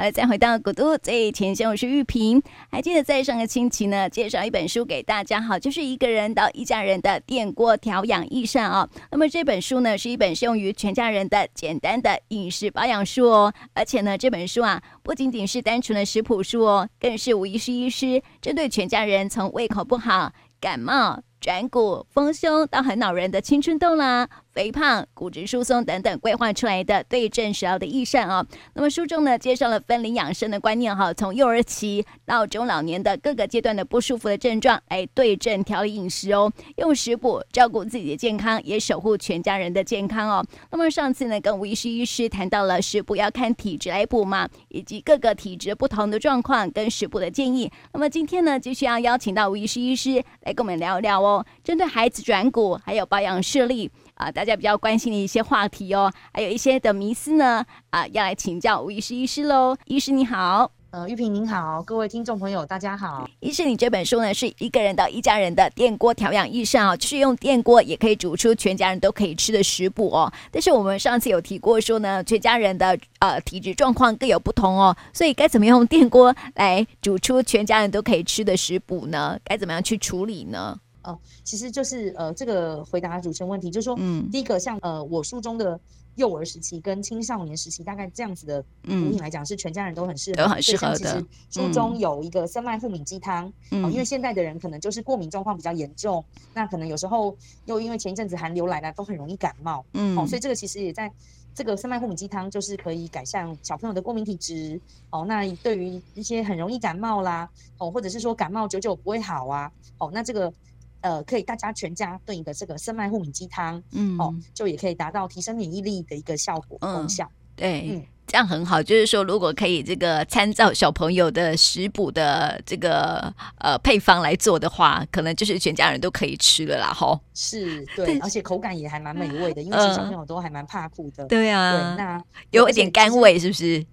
好了，再回到古都最前线，我是玉萍。还记得在上个星期呢，介绍一本书给大家，好，就是一个人到一家人的电锅调养益善啊。那么这本书呢，是一本适用于全家人的简单的饮食保养书哦。而且呢，这本书啊，不仅仅是单纯的食谱书哦，更是吴医师医师针对全家人从胃口不好、感冒、转骨、丰胸到很恼人的青春痘啦。肥胖、骨质疏松等等规划出来的对症食疗的益善啊。那么书中呢，介绍了分龄养生的观念哈，从幼儿期到中老年的各个阶段的不舒服的症状，来对症调理饮食哦，用食补照顾自己的健康，也守护全家人的健康哦。那么上次呢，跟吴医师医师谈到了食补要看体质来补嘛，以及各个体质不同的状况跟食补的建议。那么今天呢，继续要邀请到吴医师医师来跟我们聊聊哦，针对孩子转骨还有保养视力。啊，大家比较关心的一些话题哦，还有一些的迷思呢，啊，要来请教吴医师医师喽。医师你好，呃，玉萍您好，各位听众朋友大家好。医师，你这本书呢是一个人到一家人的电锅调养益善啊，就是用电锅也可以煮出全家人都可以吃的食补哦。但是我们上次有提过说呢，全家人的呃体质状况各有不同哦，所以该怎么用电锅来煮出全家人都可以吃的食补呢？该怎么样去处理呢？哦，其实就是呃，这个回答主持人问题，就是说，嗯，第一个像呃，我书中的幼儿时期跟青少年时期，大概这样子的补品来讲，是全家人都很适合，都很适合的。书中有一个生麦护敏鸡汤，嗯，哦，因为现在的人可能就是过敏状况比较严重，那可能有时候又因为前一阵子寒流来了，都很容易感冒，嗯，哦，所以这个其实也在这个生麦护敏鸡汤就是可以改善小朋友的过敏体质，哦，那对于一些很容易感冒啦，哦，或者是说感冒久久不会好啊，哦，那这个。呃，可以大家全家炖一个这个生麦护敏鸡汤，嗯，哦，就也可以达到提升免疫力的一个效果功效。嗯，对，嗯，这样很好。就是说，如果可以这个参照小朋友的食补的这个呃配方来做的话，可能就是全家人都可以吃了啦，吼。是，对，而且口感也还蛮美味的，因为其实小朋友都还蛮怕苦的。对啊，对，那有一点甘味，是不是？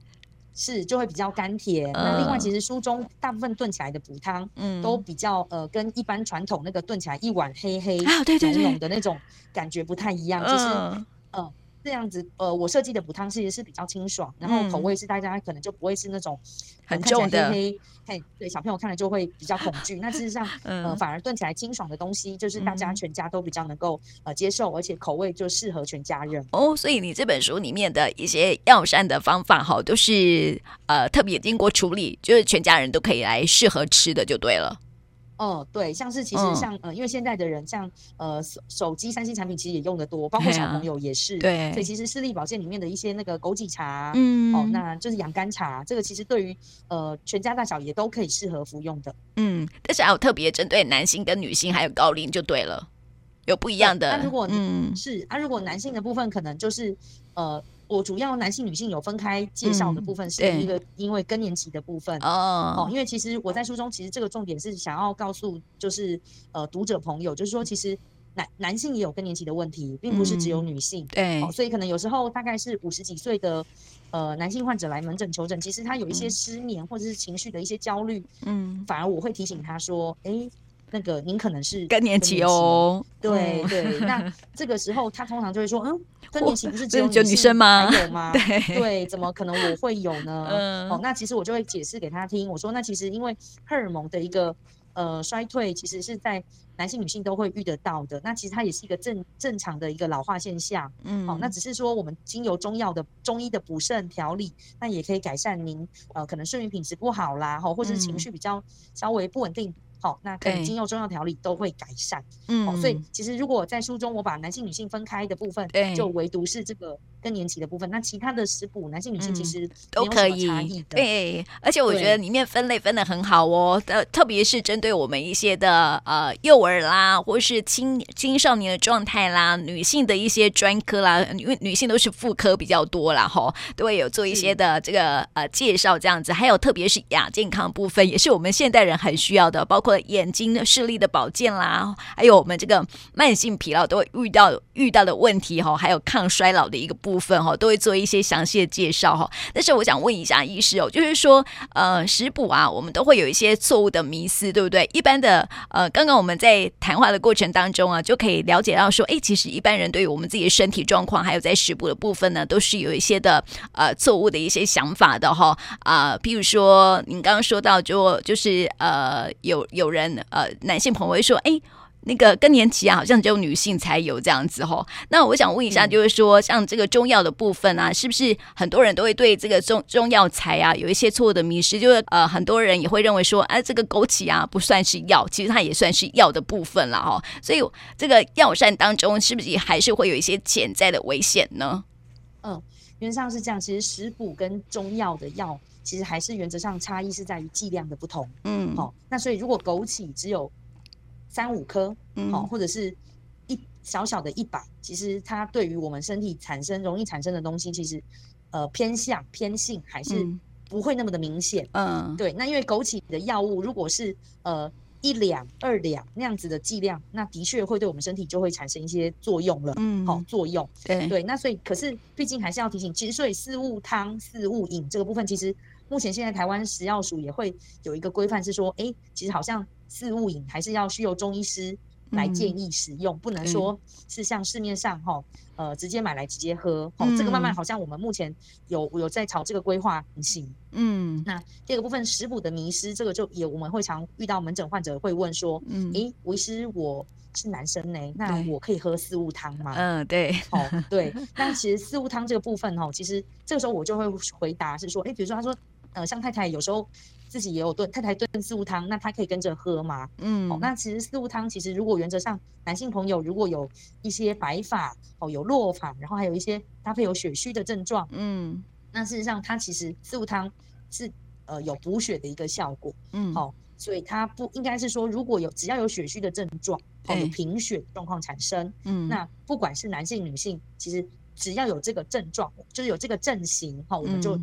是，就会比较甘甜。呃、那另外，其实书中大部分炖起来的补汤，嗯，都比较呃，跟一般传统那个炖起来一碗黑黑浓浓的那种感觉不太一样，就是嗯。呃这样子，呃，我设计的补汤其实是比较清爽，然后口味是大家可能就不会是那种很重的，黑黑，嘿，对，小朋友看了就会比较恐惧。那事实上，呃，反而炖起来清爽的东西，就是大家全家都比较能够呃接受，而且口味就适合全家人。哦，所以你这本书里面的一些药膳的方法，哈，都是呃特别经过处理，就是全家人都可以来适合吃的，就对了。哦，对，像是其实像、嗯、呃，因为现在的人像呃手手机三星产品其实也用的多，包括小朋友也是。对，所以其实视力保健里面的一些那个枸杞茶，嗯，哦，那就是养肝茶，这个其实对于呃全家大小也都可以适合服用的。嗯，但是还有特别针对男性跟女性还有高龄就对了，有不一样的。那如果嗯是，那、啊、如果男性的部分可能就是呃。我主要男性、女性有分开介绍的部分，是一个因为更年期的部分哦、嗯。因为其实我在书中，其实这个重点是想要告诉，就是呃读者朋友，就是说其实男男性也有更年期的问题，并不是只有女性。对、嗯，所以可能有时候大概是五十几岁的呃男性患者来门诊求诊，其实他有一些失眠或者是情绪的一些焦虑，嗯，反而我会提醒他说，哎、欸。那个您可能是更年期哦，对对，那这个时候他通常就会说，嗯，更年期不是只有女生吗？还有吗？对。对，怎么可能我会有呢？嗯，哦，那其实我就会解释给他听，我说那其实因为荷尔蒙的一个呃衰退，其实是在男性女性都会遇得到的，那其实它也是一个正正常的一个老化现象，嗯，哦，那只是说我们经由中药的中医的补肾调理，那也可以改善您呃可能睡眠品质不好啦，哈，或者是情绪比较稍微不稳定。好，那可能经由中药调理都会改善。嗯，哦，所以其实如果在书中我把男性女性分开的部分，对，就唯独是这个更年期的部分，那其他的食补男性女性其实都可以。对，而且我觉得里面分类分的很好哦，呃，特别是针对我们一些的呃幼儿啦，或是青青少年的状态啦，女性的一些专科啦，因为女性都是妇科比较多啦，吼，都会有做一些的这个呃介绍这样子，还有特别是亚健康部分，也是我们现代人很需要的，包括。括眼睛的视力的保健啦，还有我们这个慢性疲劳都会遇到遇到的问题哈，还有抗衰老的一个部部分哈，都会做一些详细的介绍哈。但是我想问一下医师哦，就是说呃食补啊，我们都会有一些错误的迷思，对不对？一般的呃，刚刚我们在谈话的过程当中啊，就可以了解到说，哎，其实一般人对于我们自己的身体状况，还有在食补的部分呢，都是有一些的呃错误的一些想法的哈啊、呃，譬如说您刚刚说到就就是呃有有人呃男性朋友会说，哎。那个更年期啊，好像只有女性才有这样子吼。那我想问一下，就是说，像这个中药的部分啊，是不是很多人都会对这个中中药材啊有一些错误的迷失？就是呃，很多人也会认为说，哎，这个枸杞啊不算是药，其实它也算是药的部分了哈。所以这个药膳当中，是不是还是会有一些潜在的危险呢？嗯，原则上是这样。其实食补跟中药的药，其实还是原则上差异是在于剂量的不同。嗯，好，那所以如果枸杞只有三五颗，好、嗯，或者是一小小的一把，其实它对于我们身体产生容易产生的东西，其实呃偏向偏性还是不会那么的明显。嗯，对。那因为枸杞的药物如果是呃一两二两那样子的剂量，那的确会对我们身体就会产生一些作用了。嗯，好作用。对对。那所以可是毕竟还是要提醒，其实所以四物汤、四物饮这个部分，其实目前现在台湾食药署也会有一个规范，是说，哎、欸，其实好像。四物饮还是要需由中医师来建议使用，嗯、不能说是像市面上哈、嗯，呃，直接买来直接喝。哦、嗯，这个慢慢好像我们目前有有在朝这个规划行。嗯，那第二个部分食补的迷失，这个就也我们会常遇到门诊患者会问说，嗯，诶，吴医师，我是男生呢，那我可以喝四物汤吗？嗯，对，好、哦，对。那其实四物汤这个部分哈，其实这个时候我就会回答是说，诶，比如说他说，呃，像太太有时候。自己也有炖太太炖四物汤，那他可以跟着喝吗？嗯，哦，那其实四物汤其实如果原则上男性朋友如果有一些白发哦，有落发，然后还有一些搭配有血虚的症状，嗯，那事实上它其实四物汤是呃有补血的一个效果，嗯，好、哦，所以它不应该是说如果有只要有血虚的症状，哦，有贫血状况产生，嗯，那不管是男性女性，其实只要有这个症状，就是有这个症型，哈、哦，我们就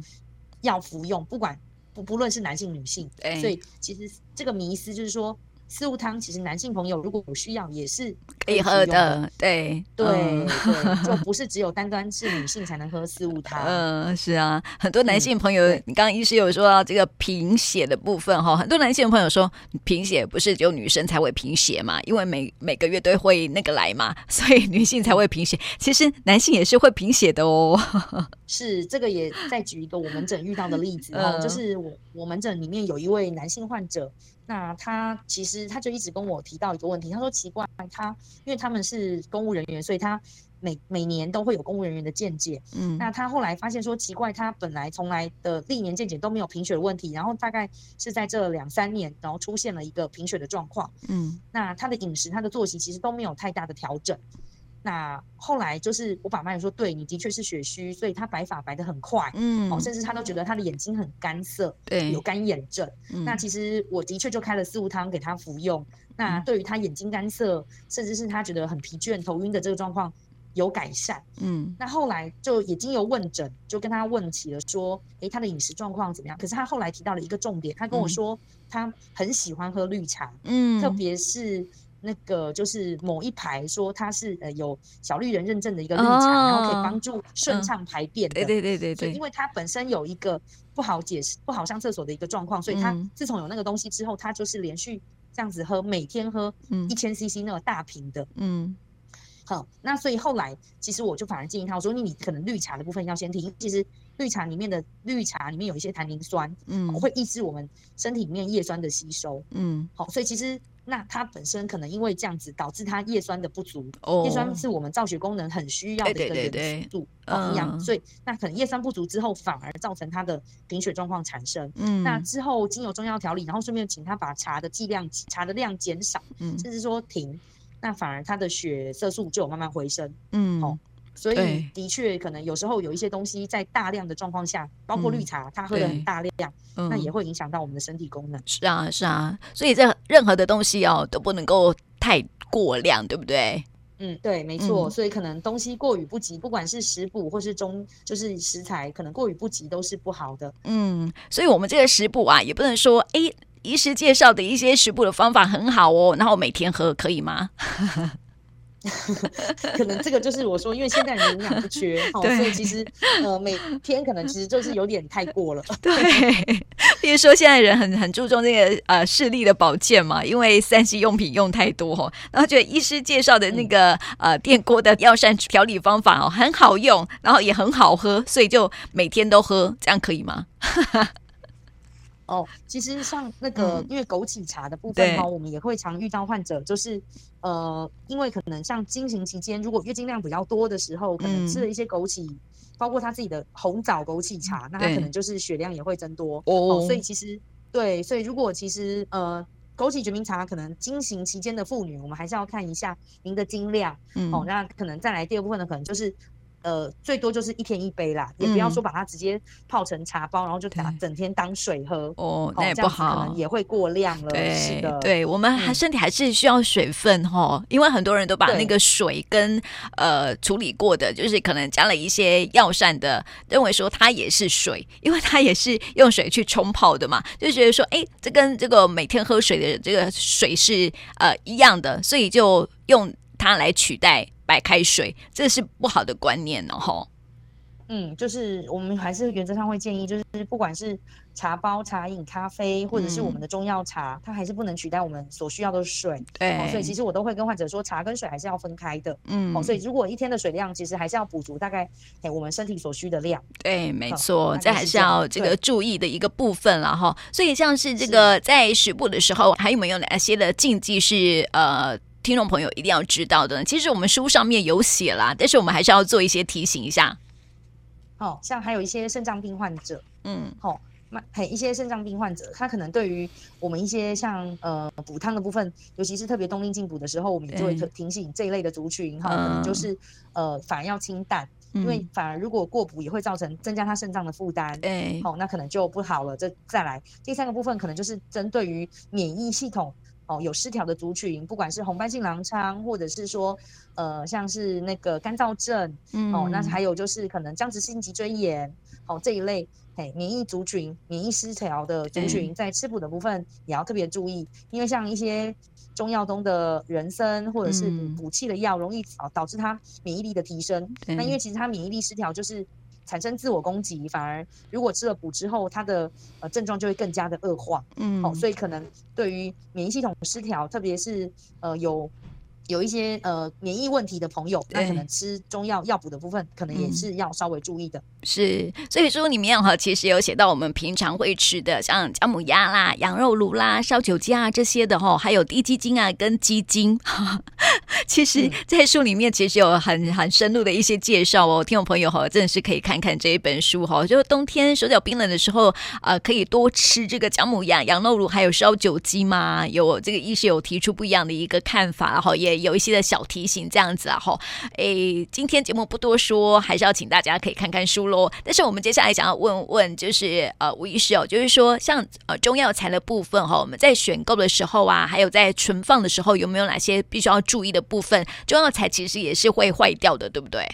要服用，不管。不不论是男性女性，所以其实这个迷思就是说。四物汤其实男性朋友如果有需要也是可以喝的，对对、嗯、对，就不是只有单单是女性才能喝四物汤。嗯，是啊，很多男性朋友，嗯、你刚刚医师有说到这个贫血的部分哈，很多男性朋友说贫血不是只有女生才会贫血嘛，因为每每个月都会那个来嘛，所以女性才会贫血。其实男性也是会贫血的哦。是，这个也再举一个我门诊遇到的例子哈、嗯，就是我我门诊里面有一位男性患者。那他其实他就一直跟我提到一个问题，他说奇怪，他因为他们是公务人员，所以他每每年都会有公务人员的见解。嗯，那他后来发现说奇怪，他本来从来的历年见解都没有贫血的问题，然后大概是在这两三年，然后出现了一个贫血的状况。嗯，那他的饮食、他的作息其实都没有太大的调整。那后来就是我爸妈也说，对，你的确是血虚，所以他白发白得很快，嗯，哦，甚至他都觉得他的眼睛很干涩，对，有干眼症。嗯，那其实我的确就开了四物汤给他服用。那对于他眼睛干涩，甚至是他觉得很疲倦、头晕的这个状况有改善。嗯，那后来就也经由问诊，就跟他问起了说，诶，他的饮食状况怎么样？可是他后来提到了一个重点，他跟我说，他很喜欢喝绿茶，嗯，特别是。那个就是某一排说它是呃有小绿人认证的一个绿茶，哦、然后可以帮助顺畅排便的。对对对对对。因为它本身有一个不好解释、不好上厕所的一个状况，所以它自从有那个东西之后，它就是连续这样子喝，每天喝一千 CC 那个大瓶的。嗯。好，那所以后来其实我就反而建议他，我说你你可能绿茶的部分要先停。其实绿茶里面的绿茶里面有一些单宁酸，嗯，会抑制我们身体里面叶酸的吸收。嗯。好，所以其实。那它本身可能因为这样子导致它叶酸的不足，叶酸是我们造血功能很需要的一个元素营养，所以那可能叶酸不足之后，反而造成它的贫血状况产生。嗯，那之后经由中药调理，然后顺便请他把茶的剂量、茶的量减少，嗯，甚至说停，那反而他的血色素就有慢慢回升。嗯，好。所以的确，可能有时候有一些东西在大量的状况下，包括绿茶，它喝的很大量，嗯，那也会影响到我们的身体功能。是啊，是啊，所以这任何的东西哦都不能够太过量，对不对？嗯，对，没错。嗯，所以可能东西过于不及，不管是食补或是中，就是食材，可能过于不及都是不好的。嗯，所以我们这个食补啊，也不能说哎。医师介绍的一些食补的方法很好哦，然后每天喝可以吗？可能这个就是我说，因为现在人营养不缺，哦，所以其实呃每天可能其实就是有点太过了。对，比如说现在人很很注重这个呃视力的保健嘛，因为三 C 用品用太多，然后觉得医师介绍的那个、嗯、呃电锅的药膳调理方法哦很好用，然后也很好喝，所以就每天都喝，这样可以吗？哦，其实像那个，嗯、因为枸杞茶的部分哈，我们也会常遇到患者，就是呃，因为可能像经行期间，如果月经量比较多的时候，可能吃了一些枸杞，嗯、包括他自己的红枣枸杞茶，那他可能就是血量也会增多哦，哦。所以其实对，所以如果其实呃，枸杞决明茶可能经行期间的妇女，我们还是要看一下您的经量，嗯，哦，那可能再来第二部分呢，可能就是。呃，最多就是一天一杯啦，嗯、也不要说把它直接泡成茶包，然后就打整天当水喝哦，那也不好，可能也会过量了。对，是的，对我们还身体还是需要水分哈、嗯，因为很多人都把那个水跟呃处理过的，就是可能加了一些药膳的，认为说它也是水，因为它也是用水去冲泡的嘛，就觉得说，哎，这跟这个每天喝水的这个水是呃一样的，所以就用它来取代。白开水，这是不好的观念哦，吼。嗯，就是我们还是原则上会建议，就是不管是茶包、茶饮、咖啡，或者是我们的中药茶，嗯，它还是不能取代我们所需要的水。对，哦，所以其实我都会跟患者说，茶跟水还是要分开的。嗯，哦，所以如果一天的水量，其实还是要补足大概哎我们身体所需的量。对，没错，嗯，这还是要这个注意的一个部分了哈。所以像是这个在食补的时候，还有没有哪些的禁忌是呃？听众朋友一定要知道的，其实我们书上面有写啦，但是我们还是要做一些提醒一下。哦，像还有一些肾脏病患者，嗯，好、哦，那很一些肾脏病患者，他可能对于我们一些像呃补汤的部分，尤其是特别冬令进补的时候，我们也就会提醒这一类的族群，哈、哦，可能就是呃反而要清淡、嗯，因为反而如果过补也会造成增加他肾脏的负担，哎，好，那可能就不好了。这再来第三个部分，可能就是针对于免疫系统。哦，有失调的族群，不管是红斑性狼疮，或者是说，呃，像是那个干燥症，嗯，哦，那还有就是可能僵直性脊椎炎，哦，这一类，哎，免疫族群、免疫失调的族群，在吃补的部分也要特别注意，因为像一些中药中的人参或者是补补气的药，容易导导致它免疫力的提升。那因为其实它免疫力失调就是。产生自我攻击，反而如果吃了补之后，它的呃症状就会更加的恶化。嗯，哦，所以可能对于免疫系统失调，特别是呃有。有一些呃免疫问题的朋友，那可能吃中药药补的部分，可能也是要稍微注意的。嗯、是，所以书里面哈，其实有写到我们平常会吃的，像姜母鸭啦、羊肉炉啦、烧酒鸡啊这些的哈，还有低鸡精啊跟鸡精。其实，在书里面其实有很很深入的一些介绍哦，听众朋友哈，真的是可以看看这一本书哈。就是冬天手脚冰冷的时候，呃，可以多吃这个姜母鸭、羊肉炉，还有烧酒鸡嘛。有这个医师有提出不一样的一个看法哈，也。有一些的小提醒，这样子啊，哈，诶，今天节目不多说，还是要请大家可以看看书喽。但是我们接下来想要问问，就是呃，吴医师哦，就是说像呃中药材的部分哈，我们在选购的时候啊，还有在存放的时候，有没有哪些必须要注意的部分？中药材其实也是会坏掉的，对不对？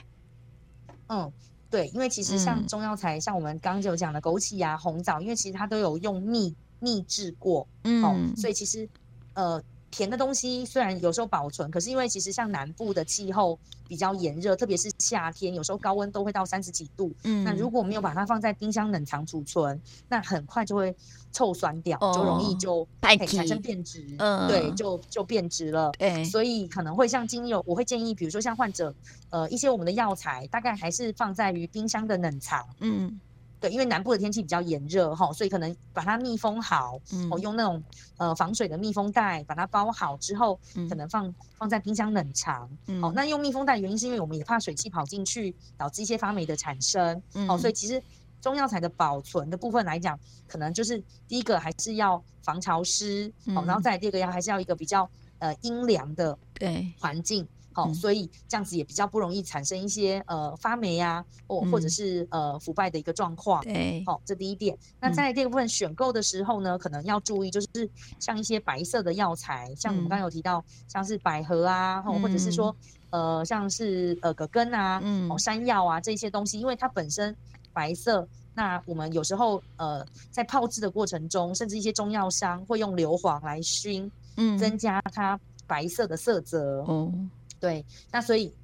嗯，对，因为其实像中药材，嗯、像我们刚刚就讲的枸杞啊、红枣，因为其实它都有用秘秘制过，嗯、哦，所以其实呃。甜的东西虽然有时候保存，可是因为其实像南部的气候比较炎热，特别是夏天，有时候高温都会到三十几度。嗯，那如果没有把它放在冰箱冷藏储存，那很快就会臭酸掉，哦、就容易就会产生变质。嗯，对，就就变质了。对，所以可能会像精油，我会建议，比如说像患者，呃，一些我们的药材，大概还是放在于冰箱的冷藏。嗯。对，因为南部的天气比较炎热哈，所以可能把它密封好，嗯，用那种呃防水的密封袋把它包好之后，嗯，可能放放在冰箱冷藏。嗯，哦，那用密封袋原因是因为我们也怕水汽跑进去，导致一些发霉的产生。嗯，哦，所以其实中药材的保存的部分来讲，可能就是第一个还是要防潮湿，嗯，哦，然后再第二个要还是要一个比较呃阴凉的对环境。哦、嗯，所以这样子也比较不容易产生一些呃发霉啊，或或者是呃腐败的一个状况。对，好，这第一点。那在第二部分选购的时候呢，可能要注意，就是像一些白色的药材，像我们刚刚有提到，像是百合啊，或或者是说呃像是呃葛根啊，嗯，山药啊这些东西，因为它本身白色。那我们有时候呃在泡制的过程中，甚至一些中药商会用硫磺来熏，嗯，增加它白色的色泽。哦，对，那所以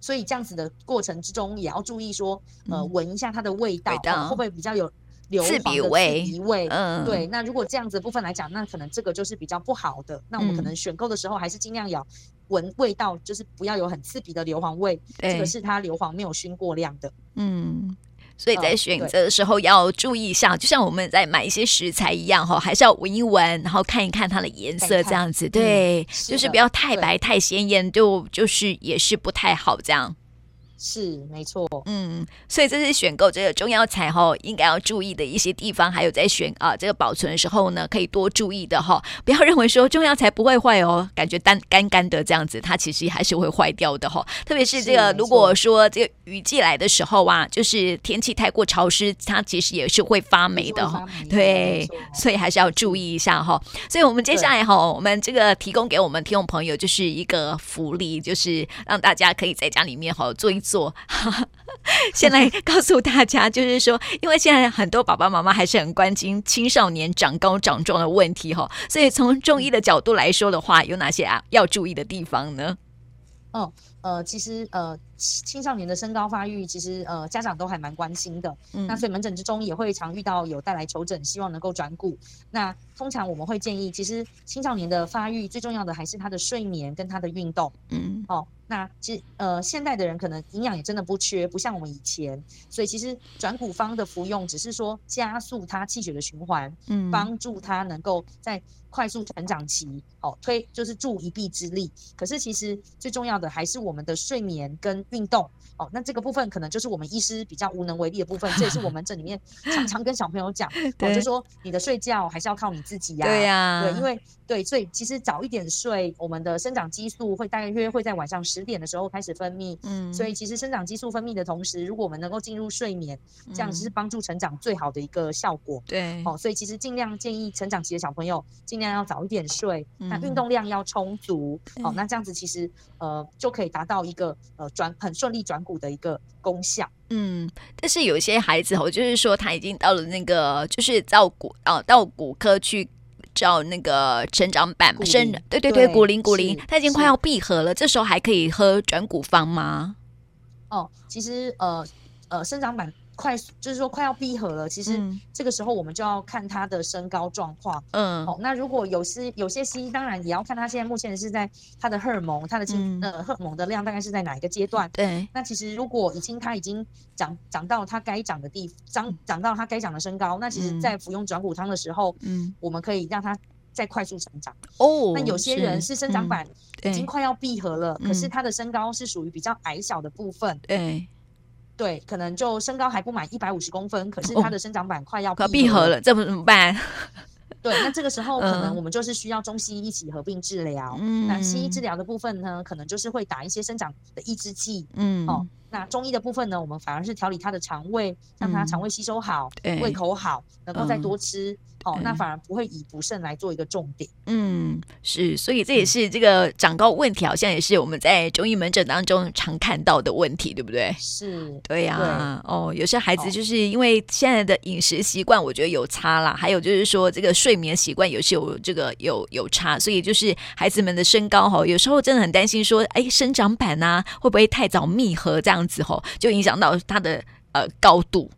所以这样子的过程之中，也要注意说，呃，闻一下它的味道，会不会比较有。硫磺味，刺鼻味，嗯，对。那如果这样子的部分来讲，那可能这个就是比较不好的。那我们可能选购的时候，还是尽量要闻味道，就是不要有很刺鼻的硫磺味。这个是它硫磺没有熏过量的。嗯，所以在选择的时候要注意一下，就像我们在买一些食材一样哈，还是要闻一闻，然后看一看它的颜色，这样子。对，就是不要太白太鲜艳，就就是也是不太好这样。是没错，嗯，所以这是选购这个中药材哈，应该要注意的一些地方，还有在选啊这个保存的时候呢，可以多注意的哈，不要认为说中药材不会坏哦，感觉单干干的这样子，它其实还是会坏掉的哈。特别是这个，如果说这个雨季来的时候啊，就是天气太过潮湿，它其实也是会发霉的哈。对，所以还是要注意一下哈。所以我们接下来哈，我们这个提供给我们听众朋友就是一个福利，就是让大家可以在家里面哈做一做。做，先来告诉大家，就是说，因为现在很多爸爸妈妈还是很关心青少年长高长壮的问题哈，所以从中医的角度来说的话，有哪些啊要注意的地方呢？哦，呃，其实呃。青少年的身高发育，其实呃家长都还蛮关心的。嗯，那所以门诊之中也会常遇到有带来求诊，希望能够转骨。那通常我们会建议，其实青少年的发育最重要的还是他的睡眠跟他的运动。嗯，哦，那其实呃现代的人可能营养也真的不缺，不像我们以前。所以其实转骨方的服用，只是说加速他气血的循环，嗯，帮助他能够在快速成长期，哦推就是助一臂之力。可是其实最重要的还是我们的睡眠跟运动哦，那这个部分可能就是我们医师比较无能为力的部分，这也是我们这里面 常常跟小朋友讲，哦，就说你的睡觉还是要靠你自己呀，对呀，对，因为对，所以其实早一点睡，我们的生长激素会大概约会在晚上十点的时候开始分泌，嗯，所以其实生长激素分泌的同时，如果我们能够进入睡眠，这样是。帮助成长最好的一个效果，对，哦，所以其实尽量建议成长期的小朋友尽量要早一点睡，那运动量要充足，哦，那这样子其实呃就可以达到一个呃转很顺利转骨的一个功效，嗯，但是有些孩子，哦就是说他已经到了那个，就是到骨啊，到骨科去找那个成长板，生对对对，骨龄骨龄，他已经快要闭合了，这时候还可以喝转骨方吗？哦，其实呃呃，生长板。快速就是说快要闭合了，其实这个时候我们就要看他的身高状况。嗯，好，那如果有些有些西医，当然也要看他现在目前是在他的荷尔蒙，他的青、嗯、呃荷尔蒙的量大概是在哪一个阶段。对，那其实如果已经他已经长长到他该长的地长长到他该长的身高，那其实在服用转骨汤的时候，嗯，我们可以让他再快速成长。哦，那有些人是生长板已经快要闭合了，可是他的身高是属于比较矮小的部分。对。对，可能就身高还不满一百五十公分，可是他的生长板快要闭合了，这不怎么办？对，那这个时候可能我们就是需要中西医一起合并治疗。嗯，那西医治疗的部分呢，可能就是会打一些生长的抑制剂。嗯，哦，那中医的部分呢，我们反而是调理他的肠胃，让他肠胃吸收好，嗯、胃口好，能够再多吃。嗯哦，那反而不会以补肾来做一个重点。嗯，是，所以这也是这个长高问题，好像也是我们在中医门诊当中常看到的问题，对不对？是，对呀、啊。哦，有些孩子就是因为现在的饮食习惯，我觉得有差啦，还有就是说这个睡眠习惯有些有这个有有差，所以就是孩子们的身高哈，有时候真的很担心说，哎，生长板呐、啊、会不会太早密合这样子吼，就影响到他的呃高度。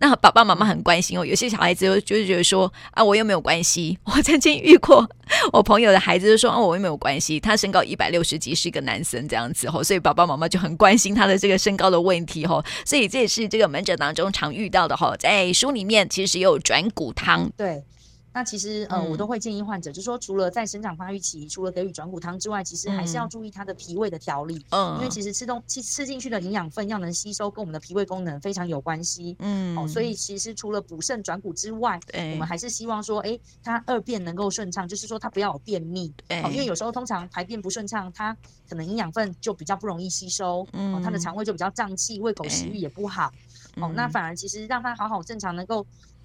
那爸爸妈妈很关心哦，有些小孩子就就觉得说啊，我又没有关系。我曾经遇过我朋友的孩子就说啊，我又没有关系，他身高一百六十几，是一个男生这样子吼，所以爸爸妈妈就很关心他的这个身高的问题吼，所以这也是这个门诊当中常遇到的吼，在书里面其实也有转骨汤，对。那其实呃，我都会建议患者，嗯、就是说除了在生长发育期，除了给予转骨汤之外，其实还是要注意他的脾胃的调理。嗯，因为其实吃东吃吃进去的营养分要能吸收，跟我们的脾胃功能非常有关系。嗯，哦，所以其实除了补肾转骨之外，我们还是希望说，哎，他二便能够顺畅，就是说他不要有便秘。对，哦，因为有时候通常排便不顺畅，他可能营养分就比较不容易吸收。嗯，哦，他的肠胃就比较胀气，胃口食欲也不好。哦，那反而其实让他好好正常能够。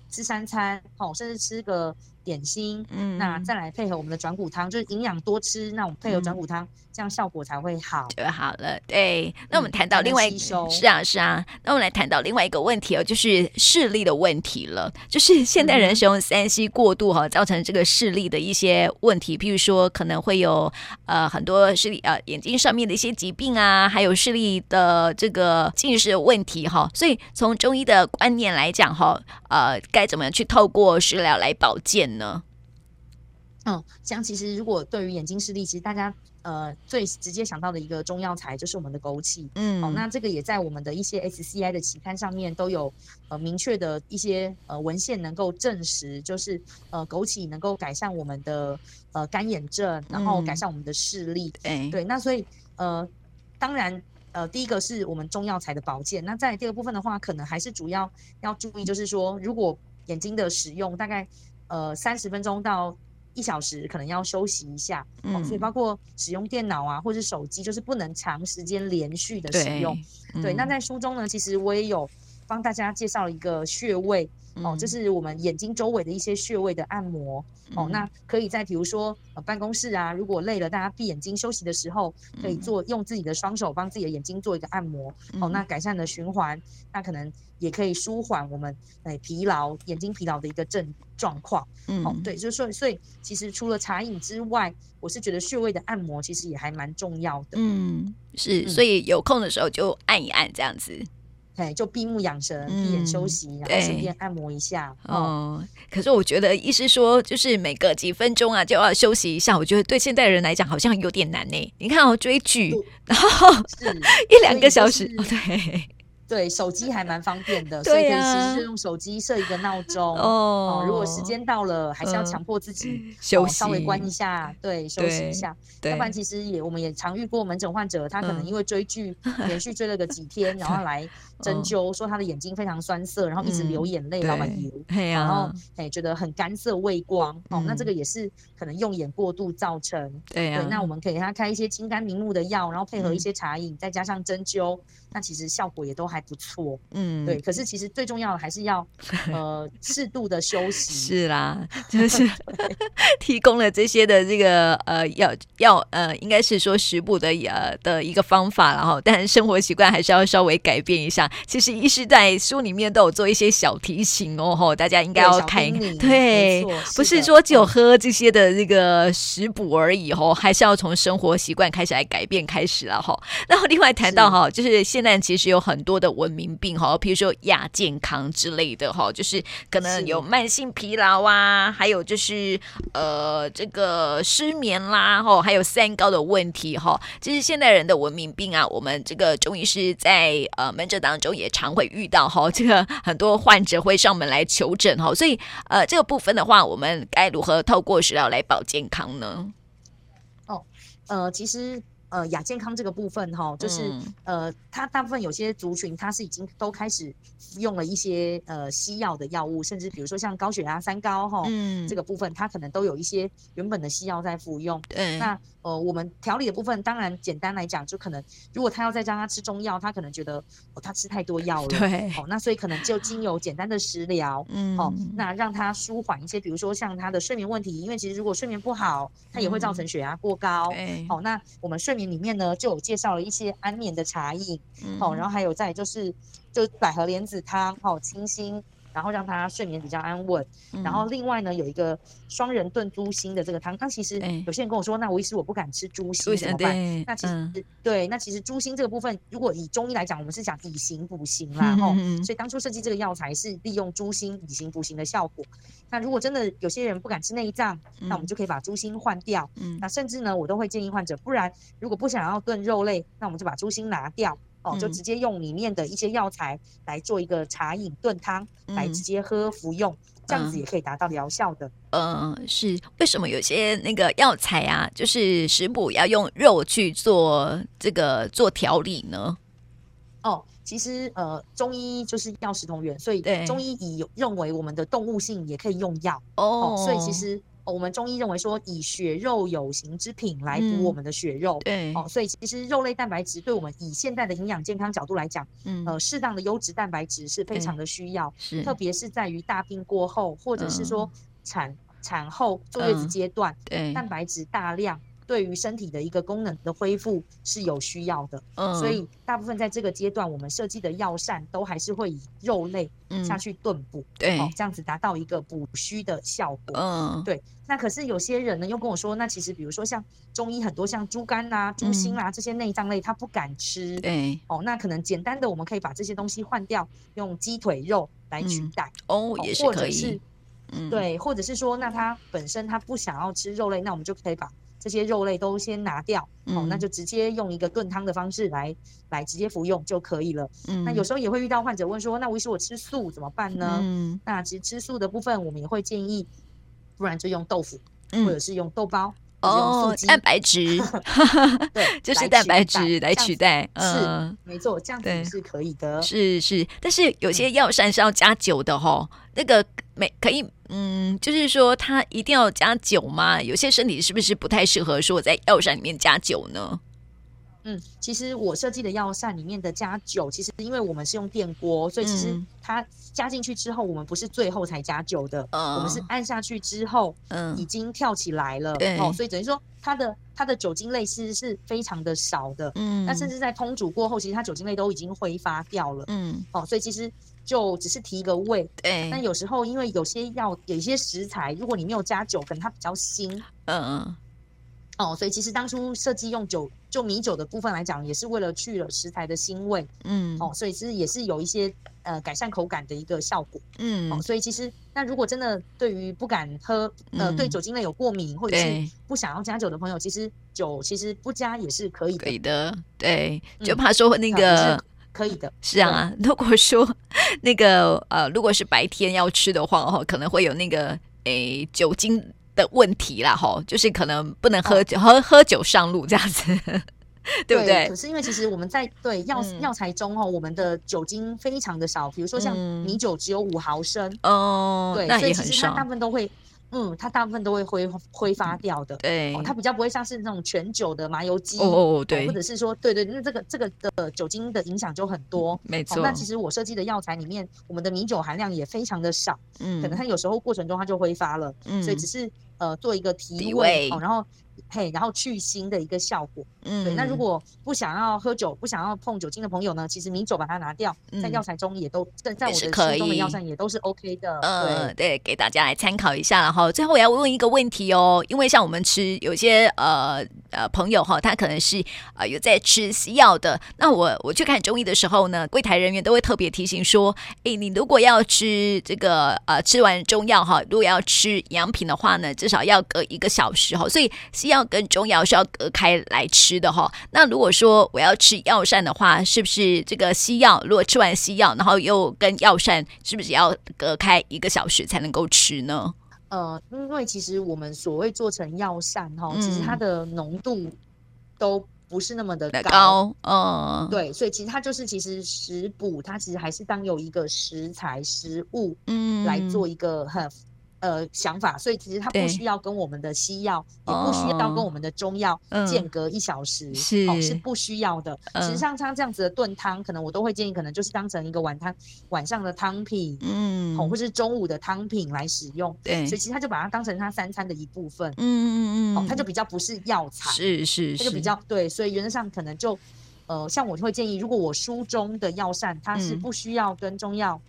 吃三餐，好，甚至吃个点心，嗯，那再来配合我们的转骨汤，就是营养多吃，那我们配合转骨汤，嗯、这样效果才会好，就好了。对，那我们谈到另外一个、嗯、是啊是啊，那我们来谈到另外一个问题哦，就是视力的问题了，就是现代人使用三 C 过度哈、哦，造成这个视力的一些问题，譬如说可能会有呃很多视力呃眼睛上面的一些疾病啊，还有视力的这个近视的问题哈、哦，所以从中医的观念来讲哈、哦，呃，该怎么样去透过食疗来保健呢？嗯，像其实如果对于眼睛视力，其实大家呃最直接想到的一个中药材就是我们的枸杞。嗯，哦，那这个也在我们的一些 SCI 的期刊上面都有呃明确的一些呃文献能够证实，就是呃枸杞能够改善我们的呃干眼症，然后改善我们的视力。嗯、对，那所以呃当然呃第一个是我们中药材的保健，那在第二个部分的话，可能还是主要要注意，就是说如果眼睛的使用大概呃三十分钟到一小时可能要休息一下，嗯，所以包括使用电脑啊，或者手机，就是不能长时间连续的使用。对，对，那在书中呢，其实我也有帮大家介绍一个穴位。哦，这是我们眼睛周围的一些穴位的按摩。嗯、哦，那可以在比如说呃办公室啊，如果累了，大家闭眼睛休息的时候，可以做用自己的双手帮自己的眼睛做一个按摩。嗯、哦，那改善的循环，那可能也可以舒缓我们诶疲劳眼睛疲劳的一个症状况。嗯，哦，对，就是说，所以其实除了茶饮之外，我是觉得穴位的按摩其实也还蛮重要的。嗯，是，所以有空的时候就按一按这样子。哎，就闭目养神，闭眼休息，嗯、然后顺便按摩一下。哦、嗯，可是我觉得，医师说就是每隔几分钟啊就要休息一下，我觉得对现代人来讲好像有点难呢。你看，哦追剧，然后是 一两个小时，就是、对。对，手机还蛮方便的，所以可以其实用手机设一个闹钟哦，如果时间到了，还是要强迫自己休息，稍微关一下，对，休息一下。要不然其实也我们也常遇过门诊患者，他可能因为追剧连续追了个几天，然后来针灸，说他的眼睛非常酸涩，然后一直流眼泪，老板油，然后哎觉得很干涩畏光哦，那这个也是可能用眼过度造成。对，那我们可以给他开一些清肝明目的药，然后配合一些茶饮，再加上针灸。那其实效果也都还不错，嗯，对。可是其实最重要的还是要 呃适度的休息。是啦，就是提供了这些的这个呃要要呃应该是说食补的呃的一个方法，然后但生活习惯还是要稍微改变一下。其实医师在书里面都有做一些小提醒哦，吼，大家应该要看。对，不是说只有喝这些的这个食补而已吼，还是要从生活习惯开始来改变开始了吼。然后另外谈到哈，就是现在其实有很多的文明病哈，比如说亚健康之类的哈，就是可能有慢性疲劳啊，还有就是呃这个失眠啦，哈，还有三高的问题哈。其实现代人的文明病啊，我们这个中医师在呃门诊当中也常会遇到哈，这个很多患者会上门来求诊哈，所以呃这个部分的话，我们该如何透过食疗来保健康呢？哦，呃，其实。呃，亚健康这个部分哈，就是、嗯、呃，它大部分有些族群，它是已经都开始用了一些呃西药的药物，甚至比如说像高血压、三高哈，嗯，这个部分它可能都有一些原本的西药在服用。对，那呃，我们调理的部分，当然简单来讲，就可能如果他要再让他吃中药，他可能觉得哦，他吃太多药了，对，哦，那所以可能就经由简单的食疗，嗯，哦，那让他舒缓一些，比如说像他的睡眠问题，因为其实如果睡眠不好，他也会造成血压过高，嗯、哦，那我们睡眠。里面呢就有介绍了一些安眠的茶饮，嗯，然后还有再就是就百合莲子汤，好清新。然后让他睡眠比较安稳。嗯、然后另外呢，有一个双人炖猪心的这个汤。那其实有些人跟我说，那我医师我不敢吃猪心怎么办？那其实、嗯、对，那其实猪心这个部分，如果以中医来讲，我们是讲以形补形啦。吼、嗯，所以当初设计这个药材是利用猪心以形补形的效果。那如果真的有些人不敢吃内脏，嗯、那我们就可以把猪心换掉。嗯，那甚至呢，我都会建议患者，不然如果不想要炖肉类，那我们就把猪心拿掉。哦，就直接用里面的一些药材来做一个茶饮炖汤，嗯、来直接喝服用，嗯、这样子也可以达到疗效的。嗯，是为什么有些那个药材啊，就是食补要用肉去做这个做调理呢？哦，其实呃，中医就是药食同源，所以中医以认为我们的动物性也可以用药哦，哦，所以其实。我们中医认为说，以血肉有形之品来补我们的血肉，嗯、对，哦，所以其实肉类蛋白质对我们以现代的营养健康角度来讲，嗯，呃，适当的优质蛋白质是非常的需要，是，特别是在于大病过后，或者是说产。嗯产后坐月子阶段，对，蛋白质大量。对于身体的一个功能的恢复是有需要的，嗯，所以大部分在这个阶段，我们设计的药膳都还是会以肉类下去炖补，嗯，对，哦，这样子达到一个补虚的效果，嗯，对。那可是有些人呢，又跟我说，那其实比如说像中医很多像猪肝啊、猪心啊这些内脏类，他不敢吃，对，哦，那可能简单的我们可以把这些东西换掉，用鸡腿肉来取代，哦，也是可以，嗯，对，或者是说，那他本身他不想要吃肉类，那我们就可以把。这些肉类都先拿掉，嗯、哦，那就直接用一个炖汤的方式来来直接服用就可以了。嗯，那有时候也会遇到患者问说，那我说我吃素怎么办呢？嗯，那其实吃素的部分，我们也会建议，不然就用豆腐，嗯、或者是用豆包。哦，蛋白质，对，就是蛋白质来取代，是没错，这样子是可以的，是是，但是有些药膳是要加酒的哈，那个没可以，嗯，就是说它一定要加酒吗？有些身体是不是不太适合说在药膳里面加酒呢？嗯，其实我设计的药膳里面的加酒，其实因为我们是用电锅，所以其实它加进去之后，我们不是最后才加酒的，嗯、我们是按下去之后，嗯，已经跳起来了，嗯、哦，所以等于说它的它的酒精类其实是非常的少的，嗯，那甚至在烹煮过后，其实它酒精类都已经挥发掉了，嗯，哦，所以其实就只是提一个味，对，但有时候因为有些药有些食材，如果你没有加酒，可能它比较腥，嗯嗯。哦，所以其实当初设计用酒，就米酒的部分来讲，也是为了去了食材的腥味，嗯，哦，所以其实也是有一些呃改善口感的一个效果，嗯，哦，所以其实那如果真的对于不敢喝，呃，对酒精类有过敏或者是不想要加酒的朋友，其实酒其实不加也是可以的，可以的，对，就怕说那个可以的，是啊，如果说那个呃，如果是白天要吃的话，哦，可能会有那个诶酒精。的问题啦，吼，就是可能不能喝酒，喝喝酒上路这样子，对不对？可是因为其实我们在对药药材中哦，我们的酒精非常的少，比如说像米酒只有五毫升。哦，对，所以其实它大部分都会，嗯，它大部分都会挥挥发掉的，对，它比较不会像是那种全酒的麻油鸡哦，对，或者是说，对对，那这个这个的酒精的影响就很多，没错。那其实我设计的药材里面，我们的米酒含量也非常的少，嗯，可能它有时候过程中它就挥发了，嗯，所以只是。呃，做一个提味，哦，然后。嘿，然后去腥的一个效果。嗯，对。那如果不想要喝酒、不想要碰酒精的朋友呢？其实米酒把它拿掉，在药材中也都在在我的心中的药膳也都是 OK 的。嗯，对，给大家来参考一下。然后最后我要问一个问题哦，因为像我们吃有些呃呃朋友哈，他可能是呃有在吃西药的。那我我去看中医的时候呢，柜台人员都会特别提醒说，哎，你如果要吃这个呃吃完中药哈，如果要吃营养品的话呢，至少要隔一个小时哈。所以西药跟中药是要隔开来吃的哈。那如果说我要吃药膳的话，是不是这个西药如果吃完西药，然后又跟药膳，是不是要隔开一个小时才能够吃呢？呃，因为其实我们所谓做成药膳哈，其实它的浓度都不是那么的高，嗯，对，所以其实它就是其实食补，它其实还是当有一个食材食物，嗯，来做一个很。呃，想法，所以其实它不需要跟我们的西药，也不需要跟我们的中药间隔一小时，是哦，是不需要的。实际上，像这样子的炖汤，可能我都会建议，可能就是当成一个晚汤晚上的汤品，嗯，或是中午的汤品来使用。对，所以其实它就把它当成它三餐的一部分。嗯嗯嗯，哦，它就比较不是药材，是是，它就比较对。所以原则上可能就，呃，像我就会建议，如果我书中的药膳，它是不需要跟中药。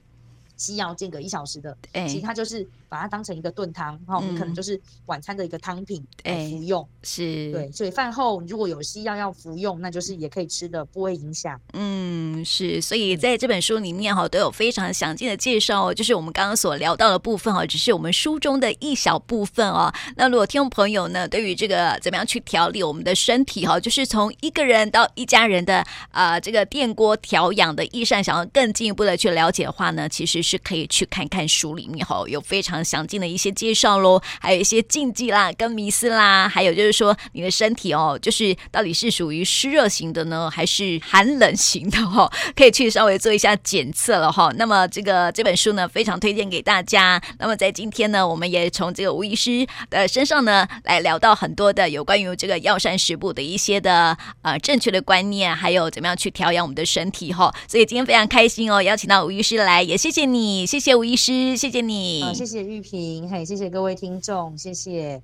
西药间隔一小时的，欸、其实它就是把它当成一个炖汤，然后我们可能就是晚餐的一个汤品来服用，欸、是对，所以饭后如果有西药要服用，那就是也可以吃的，不会影响。嗯，是，所以在这本书里面哈，都有非常详尽的介绍，就是我们刚刚所聊到的部分哈，只是我们书中的一小部分哦。那如果听众朋友呢，对于这个怎么样去调理我们的身体哈，就是从一个人到一家人的啊、呃，这个电锅调养的益膳，想要更进一步的去了解的话呢，其实。是可以去看看书里面哈，有非常详尽的一些介绍喽，还有一些禁忌啦、跟迷思啦，还有就是说你的身体哦，就是到底是属于湿热型的呢，还是寒冷型的哈？可以去稍微做一下检测了哈。那么这个这本书呢，非常推荐给大家。那么在今天呢，我们也从这个吴医师的身上呢，来聊到很多的有关于这个药膳食补的一些的呃正确的观念，还有怎么样去调养我们的身体哈。所以今天非常开心哦，邀请到吴医师来，也谢谢你。你，谢谢吴医师，谢谢你，谢谢玉萍，嘿，谢谢各位听众，谢谢。